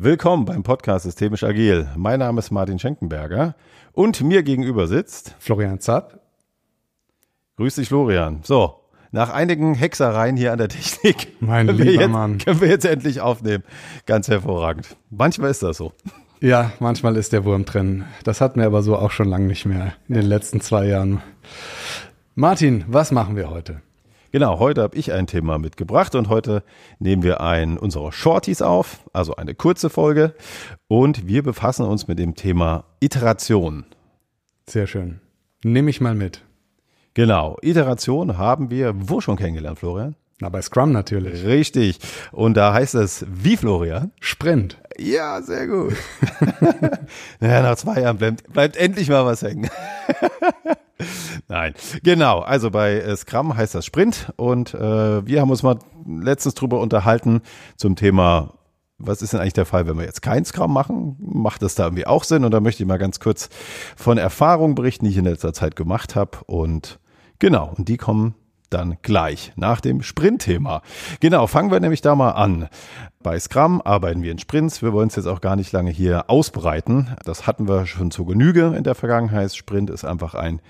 Willkommen beim Podcast Systemisch Agil. Mein Name ist Martin Schenkenberger und mir gegenüber sitzt Florian Zapp. Grüß dich, Florian. So, nach einigen Hexereien hier an der Technik mein können, lieber wir jetzt, Mann. können wir jetzt endlich aufnehmen. Ganz hervorragend. Manchmal ist das so. Ja, manchmal ist der Wurm drin. Das hatten wir aber so auch schon lange nicht mehr in den letzten zwei Jahren. Martin, was machen wir heute? Genau, heute habe ich ein Thema mitgebracht und heute nehmen wir einen unserer Shorties auf, also eine kurze Folge und wir befassen uns mit dem Thema Iteration. Sehr schön. Nehme ich mal mit. Genau, Iteration haben wir wo schon kennengelernt, Florian? Na, bei Scrum natürlich. Richtig. Und da heißt es wie, Florian? Sprint. Ja, sehr gut. naja, nach zwei Jahren bleibt, bleibt endlich mal was hängen. Nein, genau. Also bei äh, Scrum heißt das Sprint und äh, wir haben uns mal letztens drüber unterhalten zum Thema, was ist denn eigentlich der Fall, wenn wir jetzt kein Scrum machen? Macht das da irgendwie auch Sinn? Und da möchte ich mal ganz kurz von Erfahrungen berichten, die ich in letzter Zeit gemacht habe. Und genau, und die kommen dann gleich nach dem Sprint-Thema. Genau, fangen wir nämlich da mal an. Bei Scrum arbeiten wir in Sprints. Wir wollen es jetzt auch gar nicht lange hier ausbreiten. Das hatten wir schon zur Genüge in der Vergangenheit. Sprint ist einfach ein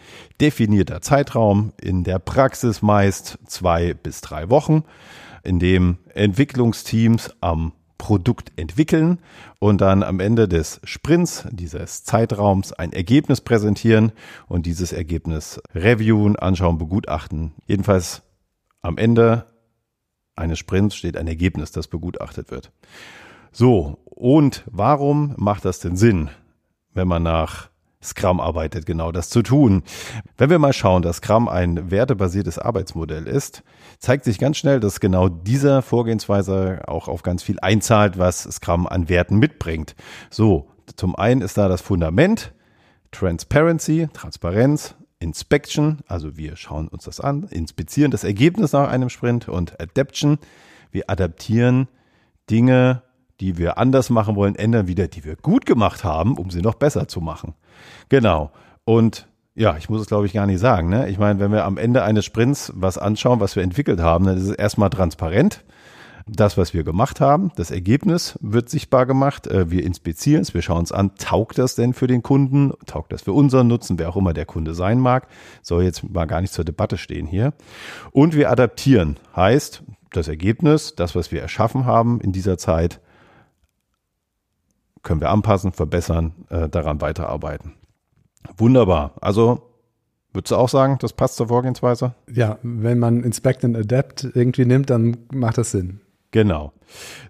definierter Zeitraum, in der Praxis meist zwei bis drei Wochen, in dem Entwicklungsteams am Produkt entwickeln und dann am Ende des Sprints, dieses Zeitraums, ein Ergebnis präsentieren und dieses Ergebnis reviewen, anschauen, begutachten. Jedenfalls am Ende eines Sprints steht ein Ergebnis, das begutachtet wird. So, und warum macht das denn Sinn, wenn man nach Scrum arbeitet, genau das zu tun. Wenn wir mal schauen, dass Scrum ein wertebasiertes Arbeitsmodell ist, zeigt sich ganz schnell, dass genau dieser Vorgehensweise auch auf ganz viel einzahlt, was Scrum an Werten mitbringt. So, zum einen ist da das Fundament, Transparency, Transparenz, Inspection, also wir schauen uns das an, inspizieren das Ergebnis nach einem Sprint und Adaption, wir adaptieren Dinge, die wir anders machen wollen, ändern wieder, die wir gut gemacht haben, um sie noch besser zu machen. Genau. Und ja, ich muss es glaube ich gar nicht sagen. Ne? Ich meine, wenn wir am Ende eines Sprints was anschauen, was wir entwickelt haben, dann ist es erstmal transparent. Das, was wir gemacht haben, das Ergebnis wird sichtbar gemacht. Äh, wir inspizieren es, wir schauen uns an, taugt das denn für den Kunden? Taugt das für unseren Nutzen, wer auch immer der Kunde sein mag? Soll jetzt mal gar nicht zur Debatte stehen hier. Und wir adaptieren. Heißt, das Ergebnis, das, was wir erschaffen haben in dieser Zeit, können wir anpassen, verbessern, äh, daran weiterarbeiten. Wunderbar. Also Würdest du auch sagen, das passt zur Vorgehensweise? Ja, wenn man Inspect and Adapt irgendwie nimmt, dann macht das Sinn. Genau.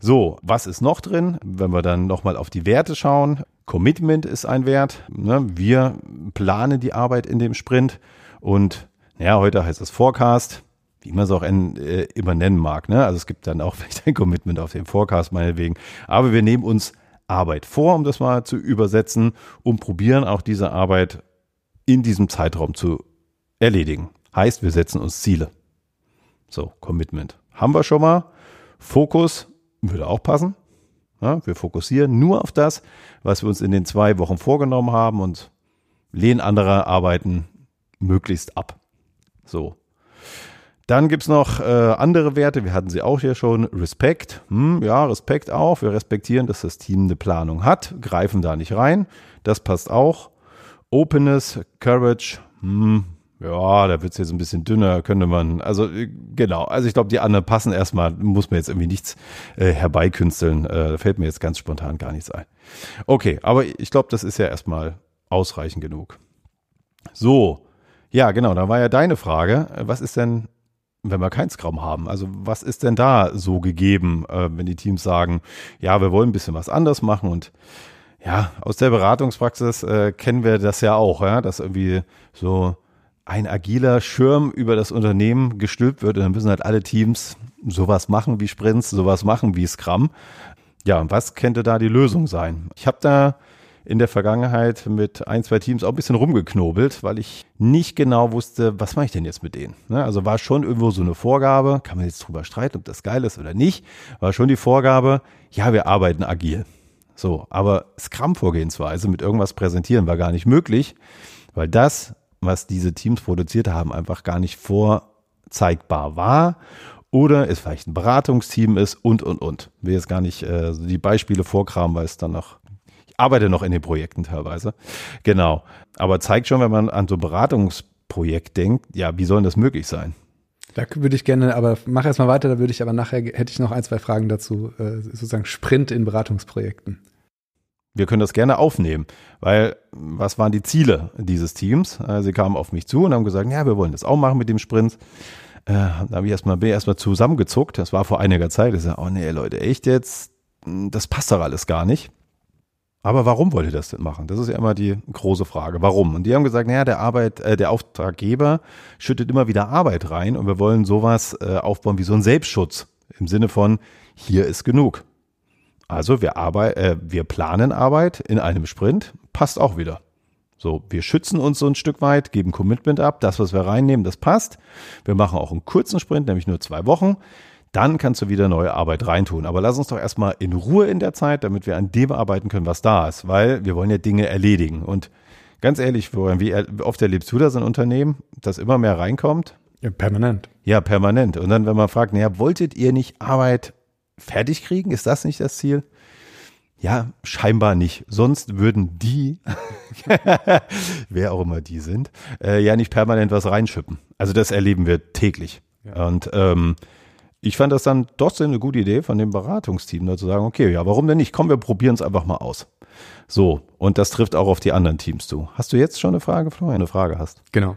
So, was ist noch drin? Wenn wir dann nochmal auf die Werte schauen. Commitment ist ein Wert. Ne? Wir planen die Arbeit in dem Sprint und ja, heute heißt es Forecast, wie man es auch in, äh, immer nennen mag. Ne? Also es gibt dann auch vielleicht ein Commitment auf den Forecast meinetwegen. Aber wir nehmen uns Arbeit vor, um das mal zu übersetzen, und probieren auch diese Arbeit in diesem Zeitraum zu erledigen. Heißt, wir setzen uns Ziele. So, Commitment. Haben wir schon mal. Fokus würde auch passen. Ja, wir fokussieren nur auf das, was wir uns in den zwei Wochen vorgenommen haben und lehnen andere Arbeiten möglichst ab. So. Dann gibt's noch äh, andere Werte, wir hatten sie auch hier schon. Respekt, hm, ja, Respekt auch. Wir respektieren, dass das Team eine Planung hat, greifen da nicht rein. Das passt auch. Openness, Courage, hm, ja, da wird's jetzt ein bisschen dünner, könnte man, also äh, genau, also ich glaube, die anderen passen erstmal, muss man jetzt irgendwie nichts äh, herbeikünsteln, äh, da fällt mir jetzt ganz spontan gar nichts ein. Okay, aber ich glaube, das ist ja erstmal ausreichend genug. So, ja, genau, da war ja deine Frage, was ist denn, wenn wir kein Scrum haben? Also was ist denn da so gegeben, äh, wenn die Teams sagen, ja, wir wollen ein bisschen was anders machen und ja, aus der Beratungspraxis äh, kennen wir das ja auch, ja, dass irgendwie so ein agiler Schirm über das Unternehmen gestülpt wird und dann müssen halt alle Teams sowas machen wie Sprints, sowas machen wie Scrum. Ja, und was könnte da die Lösung sein? Ich habe da in der Vergangenheit mit ein, zwei Teams auch ein bisschen rumgeknobelt, weil ich nicht genau wusste, was mache ich denn jetzt mit denen. Ne? Also war schon irgendwo so eine Vorgabe, kann man jetzt drüber streiten, ob das geil ist oder nicht, war schon die Vorgabe, ja, wir arbeiten agil. So, aber Scrum-Vorgehensweise mit irgendwas präsentieren war gar nicht möglich, weil das was diese Teams produziert haben, einfach gar nicht vorzeigbar war oder es vielleicht ein Beratungsteam ist und, und, und. Ich will jetzt gar nicht äh, die Beispiele vorkramen, weil es dann noch, arbeite noch in den Projekten teilweise. Genau. Aber zeigt schon, wenn man an so ein Beratungsprojekt denkt, ja, wie soll das möglich sein? Da würde ich gerne, aber mach erst mal weiter, da würde ich aber nachher, hätte ich noch ein, zwei Fragen dazu, äh, sozusagen Sprint in Beratungsprojekten. Wir können das gerne aufnehmen, weil was waren die Ziele dieses Teams? Äh, sie kamen auf mich zu und haben gesagt, ja, wir wollen das auch machen mit dem Sprint. Äh, da habe ich erstmal, bin erstmal zusammengezuckt. Das war vor einiger Zeit. Ich sage, oh nee, Leute, echt jetzt? Das passt doch alles gar nicht. Aber warum wollt ihr das denn machen? Das ist ja immer die große Frage. Warum? Und die haben gesagt, naja, der Arbeit, äh, der Auftraggeber schüttet immer wieder Arbeit rein und wir wollen sowas äh, aufbauen wie so ein Selbstschutz im Sinne von hier ist genug. Also wir, arbeit, äh, wir planen Arbeit in einem Sprint, passt auch wieder. So, wir schützen uns so ein Stück weit, geben Commitment ab, das, was wir reinnehmen, das passt. Wir machen auch einen kurzen Sprint, nämlich nur zwei Wochen. Dann kannst du wieder neue Arbeit reintun. Aber lass uns doch erstmal in Ruhe in der Zeit, damit wir an dem arbeiten können, was da ist, weil wir wollen ja Dinge erledigen. Und ganz ehrlich, Florian, wie oft erlebst du das in Unternehmen, dass immer mehr reinkommt? Ja, permanent. Ja, permanent. Und dann, wenn man fragt, naja, wolltet ihr nicht Arbeit fertig kriegen? Ist das nicht das Ziel? Ja, scheinbar nicht. Sonst würden die, wer auch immer die sind, äh, ja nicht permanent was reinschippen. Also das erleben wir täglich. Ja. Und ähm, ich fand das dann doch eine gute Idee von dem Beratungsteam, da zu sagen, okay, ja, warum denn nicht? Komm, wir probieren es einfach mal aus. So, und das trifft auch auf die anderen Teams zu. Hast du jetzt schon eine Frage, Florian, eine Frage hast? Genau.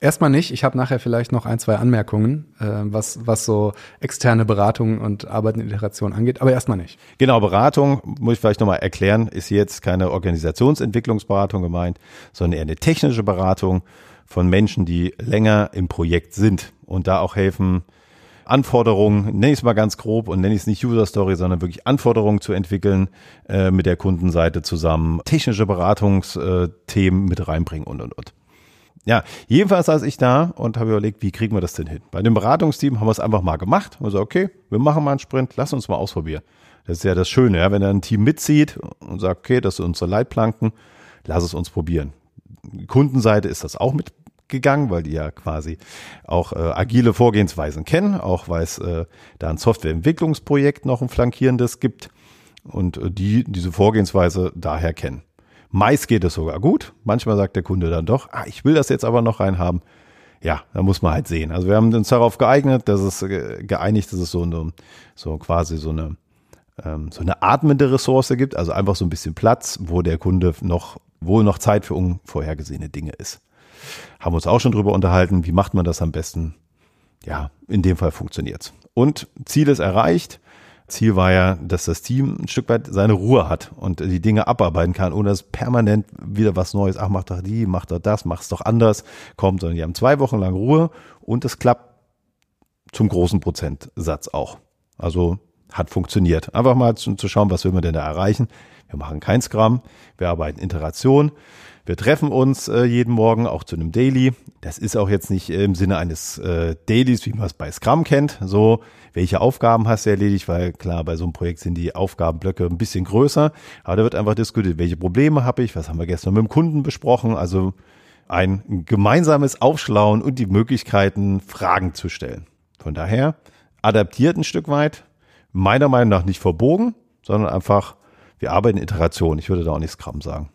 Erstmal nicht. Ich habe nachher vielleicht noch ein, zwei Anmerkungen, äh, was, was so externe Beratung und Arbeit in Iteration angeht, aber erstmal nicht. Genau, Beratung, muss ich vielleicht nochmal erklären, ist jetzt keine Organisationsentwicklungsberatung gemeint, sondern eher eine technische Beratung von Menschen, die länger im Projekt sind und da auch helfen, Anforderungen, nenne ich es mal ganz grob und nenne ich es nicht User Story, sondern wirklich Anforderungen zu entwickeln äh, mit der Kundenseite zusammen, technische Beratungsthemen mit reinbringen und und und. Ja, jedenfalls saß ich da und habe überlegt, wie kriegen wir das denn hin? Bei dem Beratungsteam haben wir es einfach mal gemacht. Und so, okay, wir machen mal einen Sprint, lass uns mal ausprobieren. Das ist ja das Schöne, ja, wenn ein Team mitzieht und sagt, okay, das sind unsere Leitplanken, lass es uns probieren. Kundenseite ist das auch mitgegangen, weil die ja quasi auch äh, agile Vorgehensweisen kennen, auch weil es äh, da ein Softwareentwicklungsprojekt noch ein flankierendes gibt und äh, die diese Vorgehensweise daher kennen. Meist geht es sogar gut. Manchmal sagt der Kunde dann doch, ah, ich will das jetzt aber noch reinhaben. Ja, da muss man halt sehen. Also wir haben uns darauf geeignet, dass es geeinigt, dass es so eine, so quasi so eine, ähm, so eine atmende Ressource gibt, also einfach so ein bisschen Platz, wo der Kunde noch, wo noch Zeit für unvorhergesehene Dinge ist. Haben uns auch schon drüber unterhalten, wie macht man das am besten? Ja, in dem Fall funktioniert's. Und Ziel ist erreicht. Ziel war ja, dass das Team ein Stück weit seine Ruhe hat und die Dinge abarbeiten kann, ohne dass permanent wieder was Neues, ach, mach doch die, mach doch das, mach's doch anders, kommt, sondern die haben zwei Wochen lang Ruhe und es klappt zum großen Prozentsatz auch. Also hat funktioniert. Einfach mal zu, zu schauen, was will man denn da erreichen. Wir machen kein Scrum, wir arbeiten Iteration. Wir treffen uns äh, jeden Morgen auch zu einem Daily. Das ist auch jetzt nicht im Sinne eines äh, Dailies, wie man es bei Scrum kennt. So, welche Aufgaben hast du erledigt? Weil klar, bei so einem Projekt sind die Aufgabenblöcke ein bisschen größer. Aber da wird einfach diskutiert, welche Probleme habe ich? Was haben wir gestern mit dem Kunden besprochen? Also ein gemeinsames Aufschlauen und die Möglichkeiten, Fragen zu stellen. Von daher adaptiert ein Stück weit. Meiner Meinung nach nicht verbogen, sondern einfach, wir arbeiten in Iteration. Ich würde da auch nicht Scrum sagen.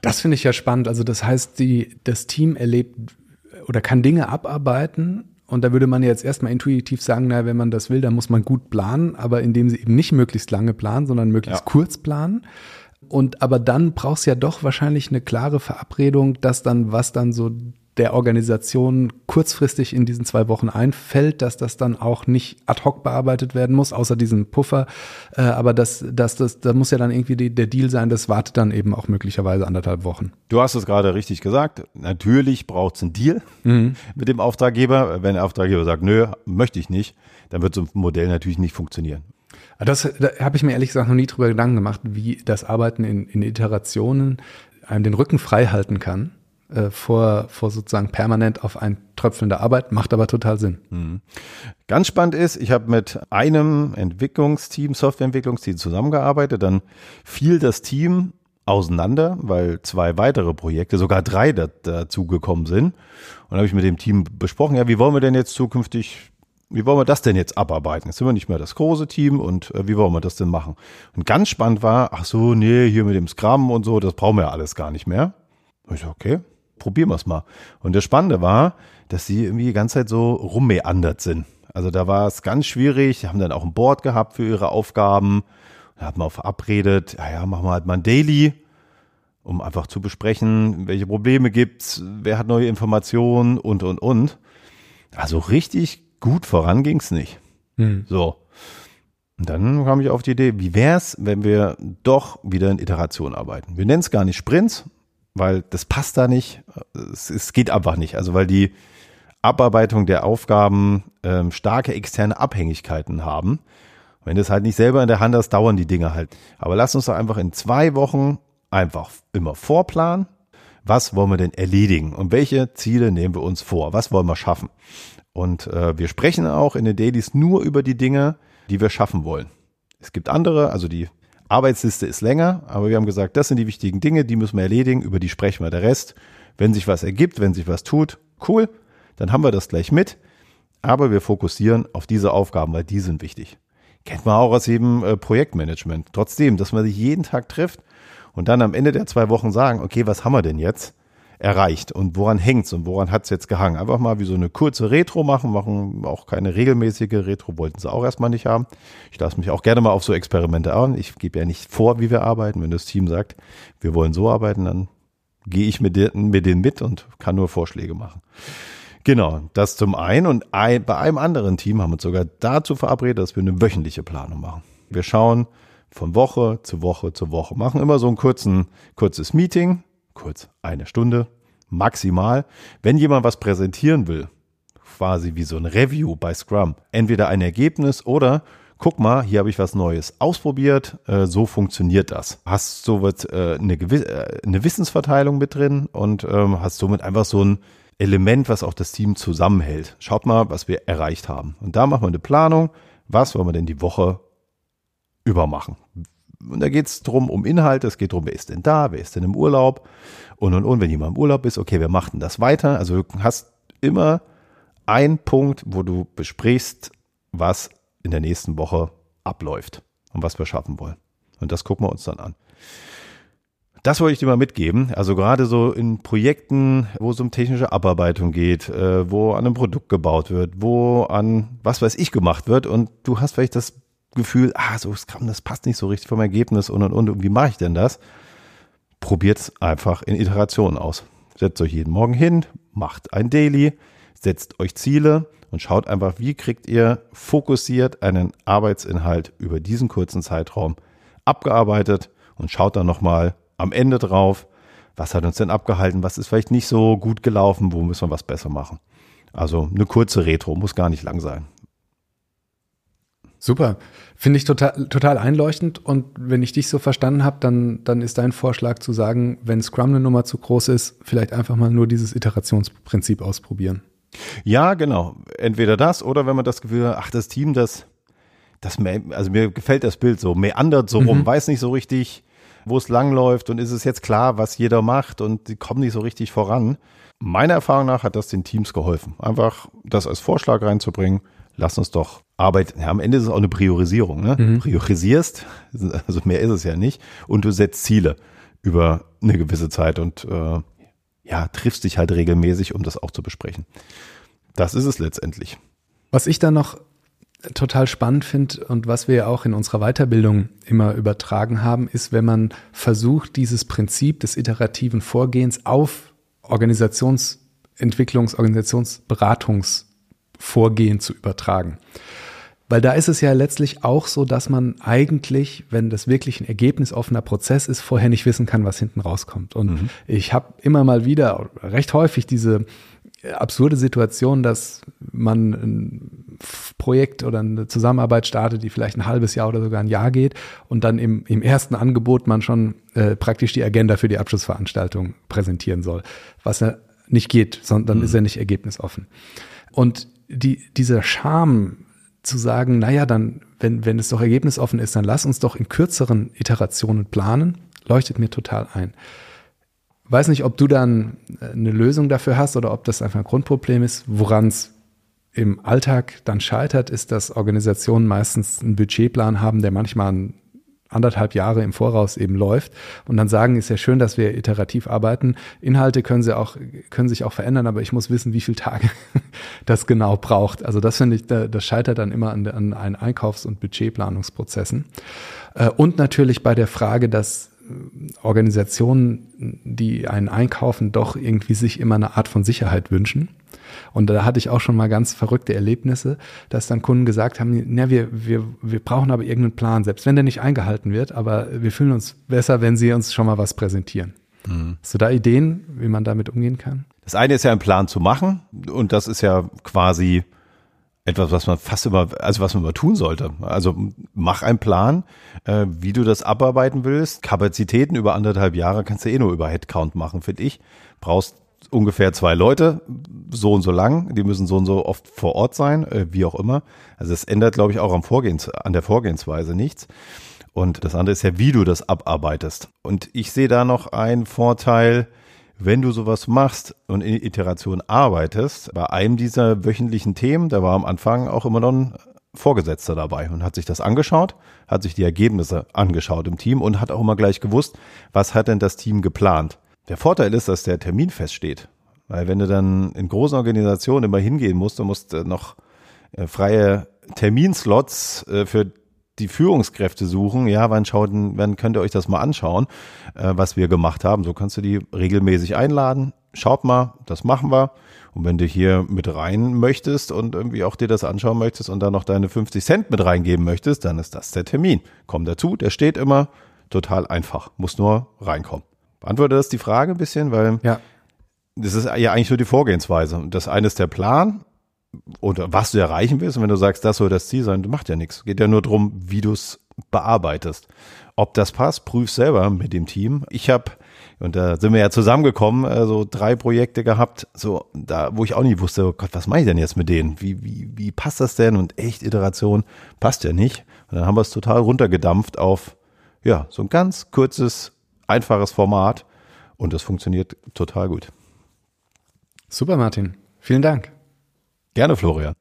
Das finde ich ja spannend. Also das heißt, die, das Team erlebt oder kann Dinge abarbeiten. Und da würde man jetzt erstmal intuitiv sagen, na, wenn man das will, dann muss man gut planen, aber indem sie eben nicht möglichst lange planen, sondern möglichst ja. kurz planen. Und aber dann brauchst ja doch wahrscheinlich eine klare Verabredung, dass dann, was dann so der Organisation kurzfristig in diesen zwei Wochen einfällt, dass das dann auch nicht ad hoc bearbeitet werden muss, außer diesem Puffer. Äh, aber das, das, das, da muss ja dann irgendwie die, der Deal sein, das wartet dann eben auch möglicherweise anderthalb Wochen. Du hast es gerade richtig gesagt. Natürlich braucht es einen Deal mhm. mit dem Auftraggeber. Wenn der Auftraggeber sagt, nö, möchte ich nicht, dann wird so ein Modell natürlich nicht funktionieren. Das da habe ich mir ehrlich gesagt noch nie drüber Gedanken gemacht, wie das Arbeiten in, in Iterationen einem den Rücken frei halten kann äh, vor, vor sozusagen permanent auf ein Tröpfeln der Arbeit, macht aber total Sinn. Mhm. Ganz spannend ist, ich habe mit einem Entwicklungsteam, Softwareentwicklungsteam zusammengearbeitet, dann fiel das Team auseinander, weil zwei weitere Projekte, sogar drei dazu gekommen sind. Und habe ich mit dem Team besprochen, ja, wie wollen wir denn jetzt zukünftig wie wollen wir das denn jetzt abarbeiten? Jetzt sind wir nicht mehr das große Team und äh, wie wollen wir das denn machen? Und ganz spannend war, ach so, nee, hier mit dem Scrum und so, das brauchen wir ja alles gar nicht mehr. Und ich so, okay, probieren wir es mal. Und das Spannende war, dass sie irgendwie die ganze Zeit so rummeandert sind. Also da war es ganz schwierig. Sie haben dann auch ein Board gehabt für ihre Aufgaben. Da hat man auch verabredet, ja, ja, machen wir halt mal ein Daily, um einfach zu besprechen, welche Probleme gibt's, wer hat neue Informationen und, und, und. Also richtig gut voran ging's nicht. Hm. So. Und dann kam ich auf die Idee, wie wär's, wenn wir doch wieder in Iteration arbeiten? Wir nennen es gar nicht Sprints, weil das passt da nicht. Es, es, geht einfach nicht. Also weil die Abarbeitung der Aufgaben ähm, starke externe Abhängigkeiten haben. Wenn du es halt nicht selber in der Hand hast, dauern die Dinge halt. Aber lass uns doch einfach in zwei Wochen einfach immer vorplanen. Was wollen wir denn erledigen und welche Ziele nehmen wir uns vor? Was wollen wir schaffen? Und äh, wir sprechen auch in den Dailies nur über die Dinge, die wir schaffen wollen. Es gibt andere, also die Arbeitsliste ist länger, aber wir haben gesagt, das sind die wichtigen Dinge, die müssen wir erledigen, über die sprechen wir. Der Rest, wenn sich was ergibt, wenn sich was tut, cool, dann haben wir das gleich mit. Aber wir fokussieren auf diese Aufgaben, weil die sind wichtig. Kennt man auch aus jedem äh, Projektmanagement. Trotzdem, dass man sich jeden Tag trifft und dann am Ende der zwei Wochen sagen, okay, was haben wir denn jetzt? Erreicht und woran hängt's und woran hat's jetzt gehangen. Einfach mal wie so eine kurze Retro machen, machen auch keine regelmäßige Retro, wollten sie auch erstmal nicht haben. Ich lasse mich auch gerne mal auf so Experimente an. Ich gebe ja nicht vor, wie wir arbeiten. Wenn das Team sagt, wir wollen so arbeiten, dann gehe ich mit mit denen mit und kann nur Vorschläge machen. Genau, das zum einen. Und ein, bei einem anderen Team haben wir uns sogar dazu verabredet, dass wir eine wöchentliche Planung machen. Wir schauen von Woche zu Woche zu Woche, machen immer so ein kurzen, kurzes Meeting, kurz eine Stunde maximal. Wenn jemand was präsentieren will, quasi wie so ein Review bei Scrum, entweder ein Ergebnis oder guck mal, hier habe ich was Neues ausprobiert, äh, so funktioniert das. Hast somit äh, eine, äh, eine Wissensverteilung mit drin und ähm, hast somit einfach so ein Element, was auch das Team zusammenhält. Schaut mal, was wir erreicht haben. Und da machen wir eine Planung, was wollen wir denn die Woche übermachen. Und da geht es drum um Inhalte, es geht drum, wer ist denn da, wer ist denn im Urlaub und und und. Wenn jemand im Urlaub ist, okay, wer macht denn das weiter? Also du hast immer einen Punkt, wo du besprichst, was in der nächsten Woche abläuft und was wir schaffen wollen. Und das gucken wir uns dann an. Das wollte ich dir mal mitgeben. Also gerade so in Projekten, wo es um technische Abarbeitung geht, äh, wo an einem Produkt gebaut wird, wo an was weiß ich gemacht wird und du hast vielleicht das Gefühl, ah, so Scrum, das passt nicht so richtig vom Ergebnis und und und. Und wie mache ich denn das? Probiert es einfach in Iterationen aus. Setzt euch jeden Morgen hin, macht ein Daily, setzt euch Ziele und schaut einfach, wie kriegt ihr fokussiert einen Arbeitsinhalt über diesen kurzen Zeitraum abgearbeitet und schaut dann nochmal am Ende drauf, was hat uns denn abgehalten, was ist vielleicht nicht so gut gelaufen, wo müssen wir was besser machen. Also eine kurze Retro, muss gar nicht lang sein. Super. Finde ich total, total einleuchtend. Und wenn ich dich so verstanden habe, dann, dann ist dein Vorschlag zu sagen, wenn Scrum eine Nummer zu groß ist, vielleicht einfach mal nur dieses Iterationsprinzip ausprobieren. Ja, genau. Entweder das oder wenn man das Gefühl hat, ach, das Team, das, das, also mir gefällt das Bild so, meandert so mhm. rum, weiß nicht so richtig, wo es langläuft und ist es jetzt klar, was jeder macht und die kommen nicht so richtig voran. Meiner Erfahrung nach hat das den Teams geholfen. Einfach das als Vorschlag reinzubringen lass uns doch arbeiten. Ja, am Ende ist es auch eine Priorisierung. Ne? Mhm. Priorisierst, also mehr ist es ja nicht, und du setzt Ziele über eine gewisse Zeit und äh, ja, triffst dich halt regelmäßig, um das auch zu besprechen. Das ist es letztendlich. Was ich dann noch total spannend finde und was wir ja auch in unserer Weiterbildung immer übertragen haben, ist, wenn man versucht, dieses Prinzip des iterativen Vorgehens auf Organisationsentwicklungs-, Organisationsberatungs- Vorgehen zu übertragen. Weil da ist es ja letztlich auch so, dass man eigentlich, wenn das wirklich ein ergebnisoffener Prozess ist, vorher nicht wissen kann, was hinten rauskommt. Und mhm. ich habe immer mal wieder, recht häufig diese absurde Situation, dass man ein Projekt oder eine Zusammenarbeit startet, die vielleicht ein halbes Jahr oder sogar ein Jahr geht und dann im, im ersten Angebot man schon äh, praktisch die Agenda für die Abschlussveranstaltung präsentieren soll, was ja nicht geht, sondern mhm. ist ja nicht ergebnisoffen. Und die, dieser Charme zu sagen, naja, dann, wenn, wenn es doch ergebnisoffen ist, dann lass uns doch in kürzeren Iterationen planen, leuchtet mir total ein. Weiß nicht, ob du dann eine Lösung dafür hast oder ob das einfach ein Grundproblem ist, woran es im Alltag dann scheitert, ist, dass Organisationen meistens einen Budgetplan haben, der manchmal anderthalb Jahre im Voraus eben läuft und dann sagen, ist ja schön, dass wir iterativ arbeiten. Inhalte können sie auch, können sich auch verändern, aber ich muss wissen, wie viele Tage das genau braucht. Also das finde ich, das scheitert dann immer an, an Einkaufs- und Budgetplanungsprozessen. Äh, und natürlich bei der Frage, dass Organisationen, die einen einkaufen, doch irgendwie sich immer eine Art von Sicherheit wünschen. Und da hatte ich auch schon mal ganz verrückte Erlebnisse, dass dann Kunden gesagt haben, na, wir, wir, wir brauchen aber irgendeinen Plan, selbst wenn der nicht eingehalten wird, aber wir fühlen uns besser, wenn sie uns schon mal was präsentieren. Mhm. Hast du da Ideen, wie man damit umgehen kann? Das eine ist ja einen Plan zu machen und das ist ja quasi etwas, was man fast immer, also was man immer tun sollte. Also mach einen Plan, äh, wie du das abarbeiten willst. Kapazitäten über anderthalb Jahre kannst du eh nur über Headcount machen, finde ich. Brauchst ungefähr zwei Leute, so und so lang, die müssen so und so oft vor Ort sein, äh, wie auch immer. Also es ändert, glaube ich, auch am Vorgehens, an der Vorgehensweise nichts. Und das andere ist ja, wie du das abarbeitest. Und ich sehe da noch einen Vorteil, wenn du sowas machst und in Iteration arbeitest, bei einem dieser wöchentlichen Themen, da war am Anfang auch immer noch ein Vorgesetzter dabei und hat sich das angeschaut, hat sich die Ergebnisse angeschaut im Team und hat auch immer gleich gewusst, was hat denn das Team geplant. Der Vorteil ist, dass der Termin feststeht. Weil wenn du dann in großen Organisationen immer hingehen musst, du musst äh, noch äh, freie Terminslots äh, für die Führungskräfte suchen, ja, wann schauten, wann könnt ihr euch das mal anschauen, äh, was wir gemacht haben. So kannst du die regelmäßig einladen. Schaut mal, das machen wir. Und wenn du hier mit rein möchtest und irgendwie auch dir das anschauen möchtest und dann noch deine 50 Cent mit reingeben möchtest, dann ist das der Termin. Komm dazu, der steht immer total einfach. Muss nur reinkommen. Beantwortet das die Frage ein bisschen, weil ja. das ist ja eigentlich so die Vorgehensweise. Das eine ist der Plan oder was du erreichen willst. Und wenn du sagst, das soll das Ziel sein, macht ja nichts. Geht ja nur darum, wie du es bearbeitest. Ob das passt, prüf selber mit dem Team. Ich habe, und da sind wir ja zusammengekommen, äh, so drei Projekte gehabt, so da, wo ich auch nicht wusste, oh Gott, was mache ich denn jetzt mit denen? Wie, wie, wie passt das denn? Und echt Iteration passt ja nicht. Und dann haben wir es total runtergedampft auf, ja, so ein ganz kurzes, einfaches Format. Und das funktioniert total gut. Super, Martin. Vielen Dank. Gerne, Florian.